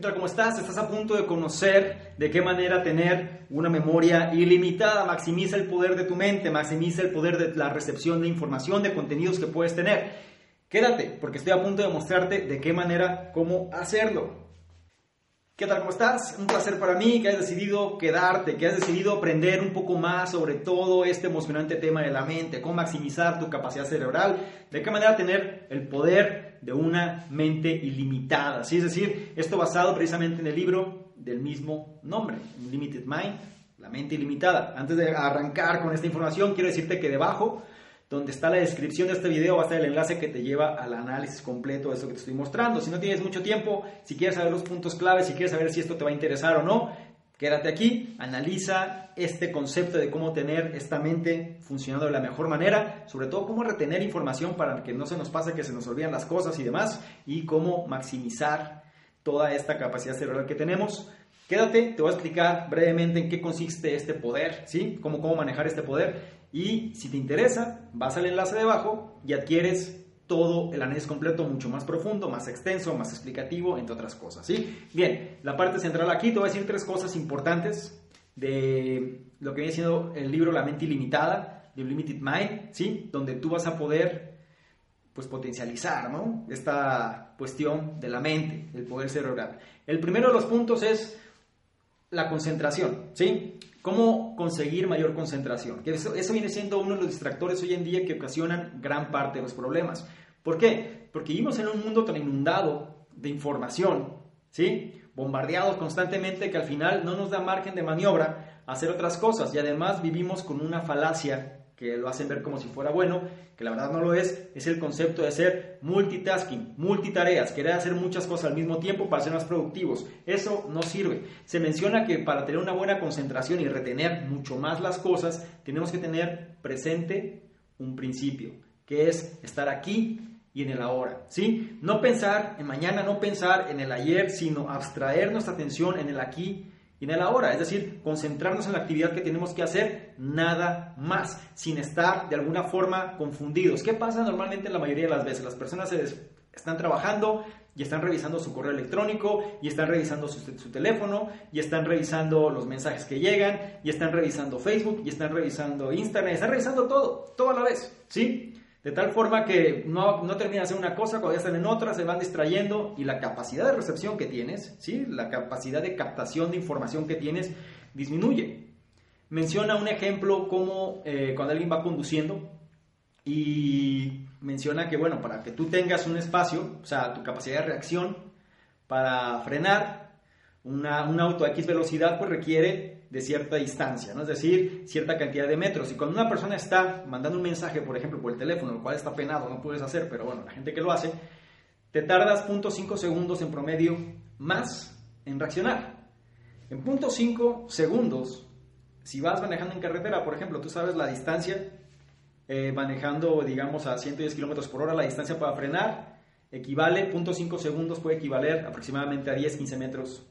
¿Qué? ¿Cómo estás? Estás a punto de conocer de qué manera tener una memoria ilimitada. Maximiza el poder de tu mente, maximiza el poder de la recepción de información, de contenidos que puedes tener. Quédate, porque estoy a punto de mostrarte de qué manera, cómo hacerlo. ¿Qué tal? ¿Cómo estás? Un placer para mí que hayas decidido quedarte, que hayas decidido aprender un poco más sobre todo este emocionante tema de la mente, cómo maximizar tu capacidad cerebral, de qué manera tener el poder de una mente ilimitada. ¿sí? Es decir, esto basado precisamente en el libro del mismo nombre, Limited Mind, la mente ilimitada. Antes de arrancar con esta información, quiero decirte que debajo donde está la descripción de este video va a estar el enlace que te lleva al análisis completo de esto que te estoy mostrando. Si no tienes mucho tiempo, si quieres saber los puntos claves, si quieres saber si esto te va a interesar o no, quédate aquí, analiza este concepto de cómo tener esta mente funcionando de la mejor manera, sobre todo cómo retener información para que no se nos pase que se nos olviden las cosas y demás, y cómo maximizar toda esta capacidad cerebral que tenemos. Quédate, te voy a explicar brevemente en qué consiste este poder, ¿sí? Cómo, cómo manejar este poder y si te interesa, vas al enlace de abajo y adquieres todo el análisis completo mucho más profundo, más extenso, más explicativo, entre otras cosas. ¿sí? Bien, la parte central aquí te voy a decir tres cosas importantes de lo que viene siendo el libro La mente ilimitada, The Limited Mind, ¿sí? donde tú vas a poder pues, potencializar ¿no? esta cuestión de la mente, del poder cerebral. El primero de los puntos es la concentración. ¿sí? ¿Cómo conseguir mayor concentración? Que eso, viene siendo uno de los distractores hoy en día que ocasionan gran parte de los problemas. ¿Por qué? Porque vivimos en un mundo tan inundado de información, ¿sí? Bombardeados constantemente que al final no nos da margen de maniobra a hacer otras cosas y además vivimos con una falacia que lo hacen ver como si fuera bueno, que la verdad no lo es, es el concepto de ser multitasking, multitareas, querer hacer muchas cosas al mismo tiempo para ser más productivos. Eso no sirve. Se menciona que para tener una buena concentración y retener mucho más las cosas, tenemos que tener presente un principio, que es estar aquí y en el ahora, ¿sí? No pensar en mañana, no pensar en el ayer, sino abstraer nuestra atención en el aquí y en el ahora, es decir, concentrarnos en la actividad que tenemos que hacer, nada más, sin estar de alguna forma confundidos. ¿Qué pasa normalmente la mayoría de las veces? Las personas están trabajando y están revisando su correo electrónico y están revisando su, su, teléfono y están revisando los mensajes que llegan y están revisando Facebook y están revisando Instagram, y están revisando todo, todo a la vez, ¿sí? De tal forma que no, no terminan de hacer una cosa, cuando ya están en otra, se van distrayendo y la capacidad de recepción que tienes, ¿sí? la capacidad de captación de información que tienes, disminuye. Menciona un ejemplo como eh, cuando alguien va conduciendo y menciona que, bueno, para que tú tengas un espacio, o sea, tu capacidad de reacción para frenar una, un auto a X velocidad, pues requiere de cierta distancia, ¿no? es decir, cierta cantidad de metros. Y cuando una persona está mandando un mensaje, por ejemplo, por el teléfono, el cual está penado, no puedes hacer, pero bueno, la gente que lo hace, te tardas 0.5 segundos en promedio más en reaccionar. En 0.5 segundos, si vas manejando en carretera, por ejemplo, tú sabes la distancia, eh, manejando, digamos, a 110 kilómetros por hora, la distancia para frenar equivale, 0.5 segundos puede equivaler aproximadamente a 10-15 metros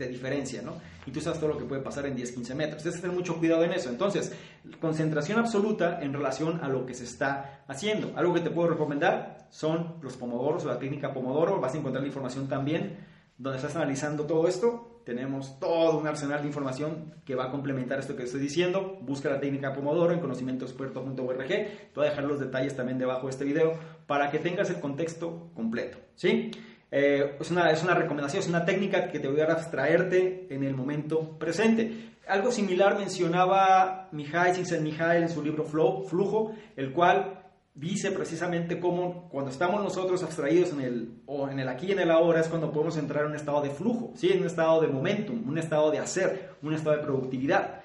de diferencia, ¿no? Y tú sabes todo lo que puede pasar en 10, 15 metros. Tienes que tener mucho cuidado en eso. Entonces, concentración absoluta en relación a lo que se está haciendo. Algo que te puedo recomendar son los pomodoros la técnica pomodoro. Vas a encontrar la información también donde estás analizando todo esto. Tenemos todo un arsenal de información que va a complementar esto que estoy diciendo. Busca la técnica Pomodoro en conocimientoexperto.org. Te voy a dejar los detalles también debajo de este video para que tengas el contexto completo. ¿Sí? Eh, es, una, es una recomendación, es una técnica que te voy a abstraerte en el momento presente. Algo similar mencionaba Mihaly Csikszentmihalyi en su libro Flow, Flujo, el cual dice precisamente cómo cuando estamos nosotros abstraídos en el, o en el aquí y en el ahora es cuando podemos entrar en un estado de flujo, ¿sí? en un estado de momentum, un estado de hacer, un estado de productividad.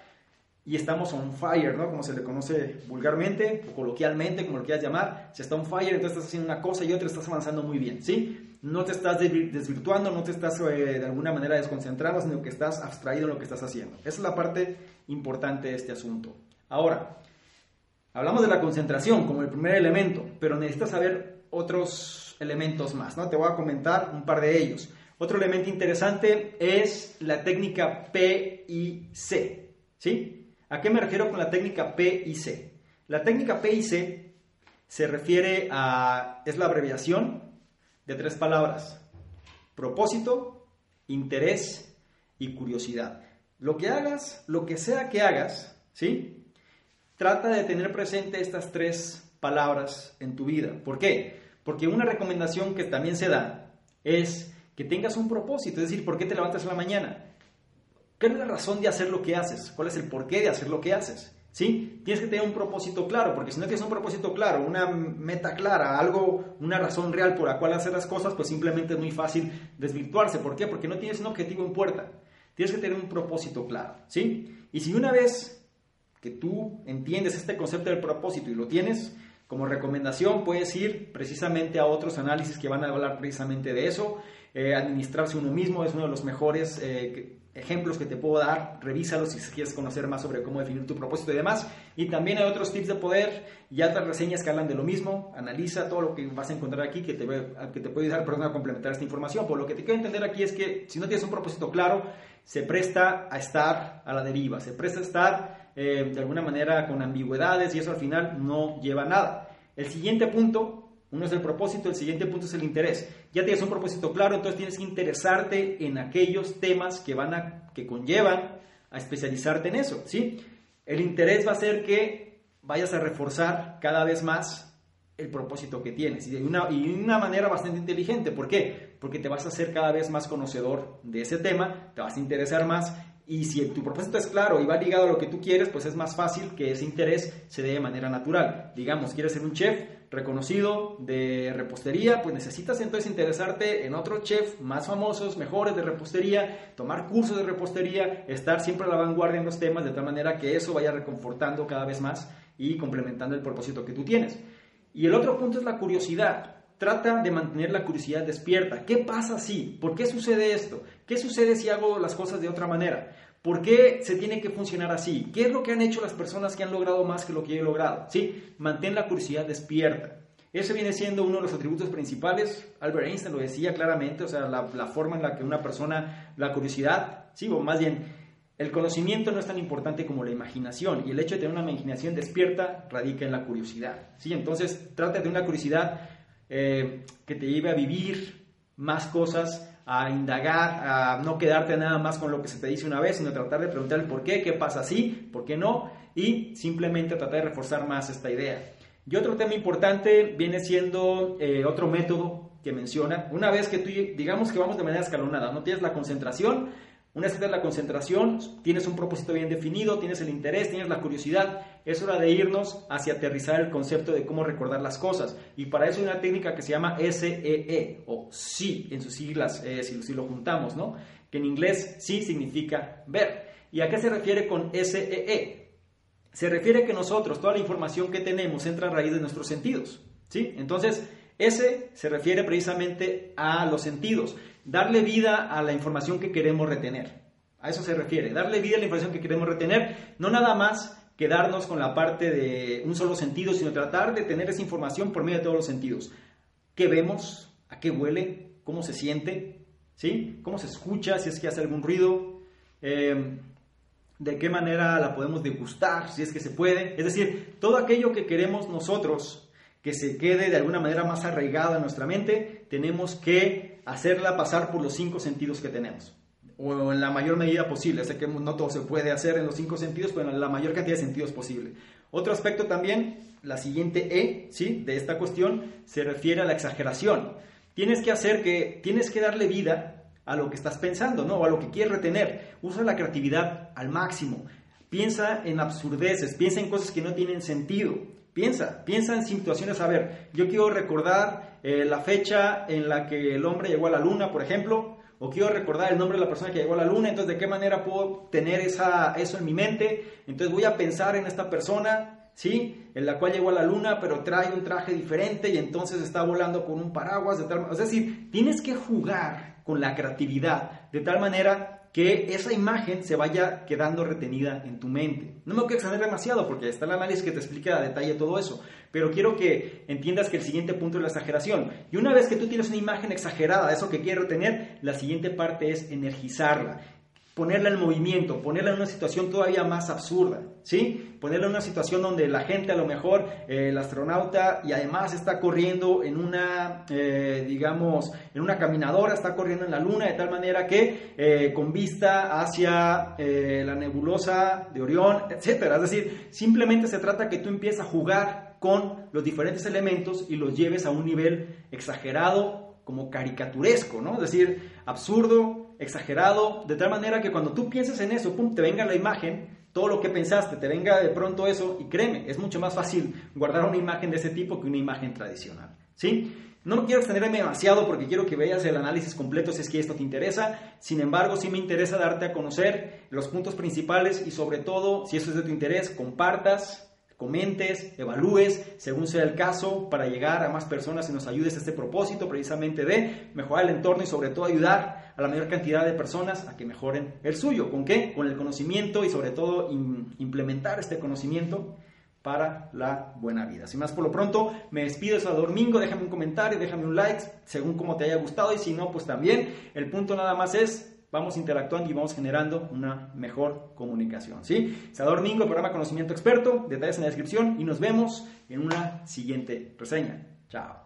Y estamos on fire, ¿no? Como se le conoce vulgarmente o coloquialmente, como lo quieras llamar. Si está on fire, entonces estás haciendo una cosa y otra, estás avanzando muy bien, ¿sí? No te estás desvirtuando, no te estás eh, de alguna manera desconcentrando, sino que estás abstraído en lo que estás haciendo. Esa es la parte importante de este asunto. Ahora, hablamos de la concentración como el primer elemento, pero necesitas saber otros elementos más, ¿no? Te voy a comentar un par de ellos. Otro elemento interesante es la técnica P y C, ¿sí? ¿A qué me refiero con la técnica P y C? La técnica P y C se refiere a, es la abreviación de tres palabras, propósito, interés y curiosidad. Lo que hagas, lo que sea que hagas, ¿sí? Trata de tener presente estas tres palabras en tu vida. ¿Por qué? Porque una recomendación que también se da es que tengas un propósito, es decir, ¿por qué te levantas en la mañana? ¿Qué es la razón de hacer lo que haces? ¿Cuál es el porqué de hacer lo que haces? ¿Sí? Tienes que tener un propósito claro, porque si no tienes un propósito claro, una meta clara, algo, una razón real por la cual hacer las cosas, pues simplemente es muy fácil desvirtuarse. ¿Por qué? Porque no tienes un objetivo en puerta. Tienes que tener un propósito claro, ¿sí? Y si una vez que tú entiendes este concepto del propósito y lo tienes, como recomendación puedes ir precisamente a otros análisis que van a hablar precisamente de eso. Eh, administrarse uno mismo es uno de los mejores eh, ejemplos que te puedo dar, revísalos si quieres conocer más sobre cómo definir tu propósito y demás. Y también hay otros tips de poder y otras reseñas que hablan de lo mismo. Analiza todo lo que vas a encontrar aquí que te, que te puede ayudar a complementar esta información. Por lo que te quiero entender aquí es que si no tienes un propósito claro, se presta a estar a la deriva, se presta a estar eh, de alguna manera con ambigüedades y eso al final no lleva a nada. El siguiente punto uno es el propósito, el siguiente punto es el interés. Ya tienes un propósito claro, entonces tienes que interesarte en aquellos temas que van a que conllevan a especializarte en eso, ¿sí? El interés va a ser que vayas a reforzar cada vez más el propósito que tienes y de una, y una manera bastante inteligente. ¿Por qué? Porque te vas a hacer cada vez más conocedor de ese tema, te vas a interesar más y si tu propósito es claro y va ligado a lo que tú quieres, pues es más fácil que ese interés se dé de manera natural. Digamos, quieres ser un chef reconocido de repostería, pues necesitas entonces interesarte en otros chefs más famosos, mejores de repostería, tomar cursos de repostería, estar siempre a la vanguardia en los temas, de tal manera que eso vaya reconfortando cada vez más y complementando el propósito que tú tienes. Y el otro punto es la curiosidad. Trata de mantener la curiosidad despierta. ¿Qué pasa si? ¿Por qué sucede esto? ¿Qué sucede si hago las cosas de otra manera? ¿Por qué se tiene que funcionar así? ¿Qué es lo que han hecho las personas que han logrado más que lo que yo he logrado? ¿Sí? Mantén la curiosidad despierta. Ese viene siendo uno de los atributos principales. Albert Einstein lo decía claramente, o sea, la, forma en la que una persona, la curiosidad, sí, o más bien, el conocimiento no es tan importante como la imaginación y el hecho de tener una imaginación despierta radica en la curiosidad. ¿sí? Entonces, trata de una curiosidad eh, que te lleve a vivir más cosas a indagar, a no quedarte nada más con lo que se te dice una vez, sino tratar de preguntar el por qué, qué pasa así, por qué no, y simplemente tratar de reforzar más esta idea. Y otro tema importante viene siendo eh, otro método que menciona, una vez que tú, digamos que vamos de manera escalonada, no tienes la concentración, tienes la concentración, tienes un propósito bien definido, tienes el interés, tienes la curiosidad, es hora de irnos hacia aterrizar el concepto de cómo recordar las cosas. Y para eso hay una técnica que se llama SEE e, o SI en sus siglas, eh, si, si, lo juntamos, ¿no? Que en inglés sí significa ver. ¿Y a qué se refiere con SEE? E? Se refiere que nosotros, toda la información que tenemos entra a raíz de nuestros sentidos, ¿sí? Entonces, ese se refiere precisamente a los sentidos darle vida a la información que queremos retener. A eso se refiere, darle vida a la información que queremos retener, no nada más quedarnos con la parte de un solo sentido, sino tratar de tener esa información por medio de todos los sentidos. ¿Qué vemos? ¿A qué huele? ¿Cómo se siente? ¿Sí? ¿Cómo se escucha? Si es que hace algún ruido. Em, ¿De qué manera la podemos degustar? Si es que se puede. Es decir, todo aquello que queremos nosotros que se quede de alguna manera más arraigada en nuestra mente, tenemos que hacerla pasar por los cinco sentidos que tenemos. O en la mayor medida posible. Sé que no todo se puede hacer en los cinco sentidos, pero en la mayor cantidad de sentidos posible. Otro aspecto también, la siguiente E, ¿sí? De esta cuestión, se refiere a la exageración. Tienes que hacer que, tienes que darle vida a lo que estás pensando, ¿no? O a lo que quieres retener. Usa la creatividad al máximo. Piensa en absurdeces, piensa en cosas que no tienen sentido. Piensa, piensa en situaciones, a ver, yo quiero recordar eh, la fecha en la que el hombre llegó a la luna, por ejemplo, o quiero recordar el nombre de la persona que llegó a la luna, entonces de qué manera puedo tener esa, eso en mi mente, entonces voy a pensar en esta persona ¿sí? En la cual llegó a la luna, pero trae un traje diferente y entonces está volando con un paraguas de tal Es decir, tienes que jugar con la creatividad de tal manera que esa imagen se vaya quedando retenida en tu mente. No me a extender demasiado porque está el análisis que te explica a detalle todo eso, pero quiero que entiendas que el siguiente punto es la exageración. Y una vez que tú tienes una imagen exagerada eso que quieres retener, la siguiente parte es energizarla ponerla en movimiento, ponerla en una situación todavía más absurda, ¿sí? Ponerla en una situación donde la gente a lo mejor, eh, el astronauta, y además está corriendo en una, eh, digamos, en una caminadora, está corriendo en la luna de tal manera que eh, con vista hacia la nebulosa de Orión, etcétera. Es decir, simplemente se trata que tú empieces a jugar con los diferentes elementos y los lleves a un nivel exagerado, como caricaturesco, ¿no? Es decir, absurdo, exagerado, de tal manera que cuando tú pienses en eso, pum, te venga la imagen, todo lo que pensaste, te venga de pronto eso, y créeme, es mucho más fácil guardar una imagen de ese tipo que una imagen tradicional, ¿sí? No quiero extenderme demasiado porque quiero que veas el análisis completo si es que esto te interesa. Sin embargo, sí me interesa darte a conocer los puntos principales y sobre todo, si eso es de tu interés, compartas, comentes, evalúes, según sea el caso, para llegar a más personas y nos ayudes a este propósito precisamente de mejorar el entorno y sobre todo ayudar a la mayor cantidad de personas a que mejoren el suyo. ¿Con qué? Con el conocimiento y sobre todo implementar este conocimiento para la buena vida. Sin más por lo pronto, me despido hasta domingo, déjame un comentario, déjame un like, según como te haya gustado y si no, pues también. El punto nada más es vamos interactuando y vamos generando una mejor comunicación. ¿sí? Sador Mingo, programa Conocimiento Experto, detalles en la descripción y nos vemos en una siguiente reseña. Chao.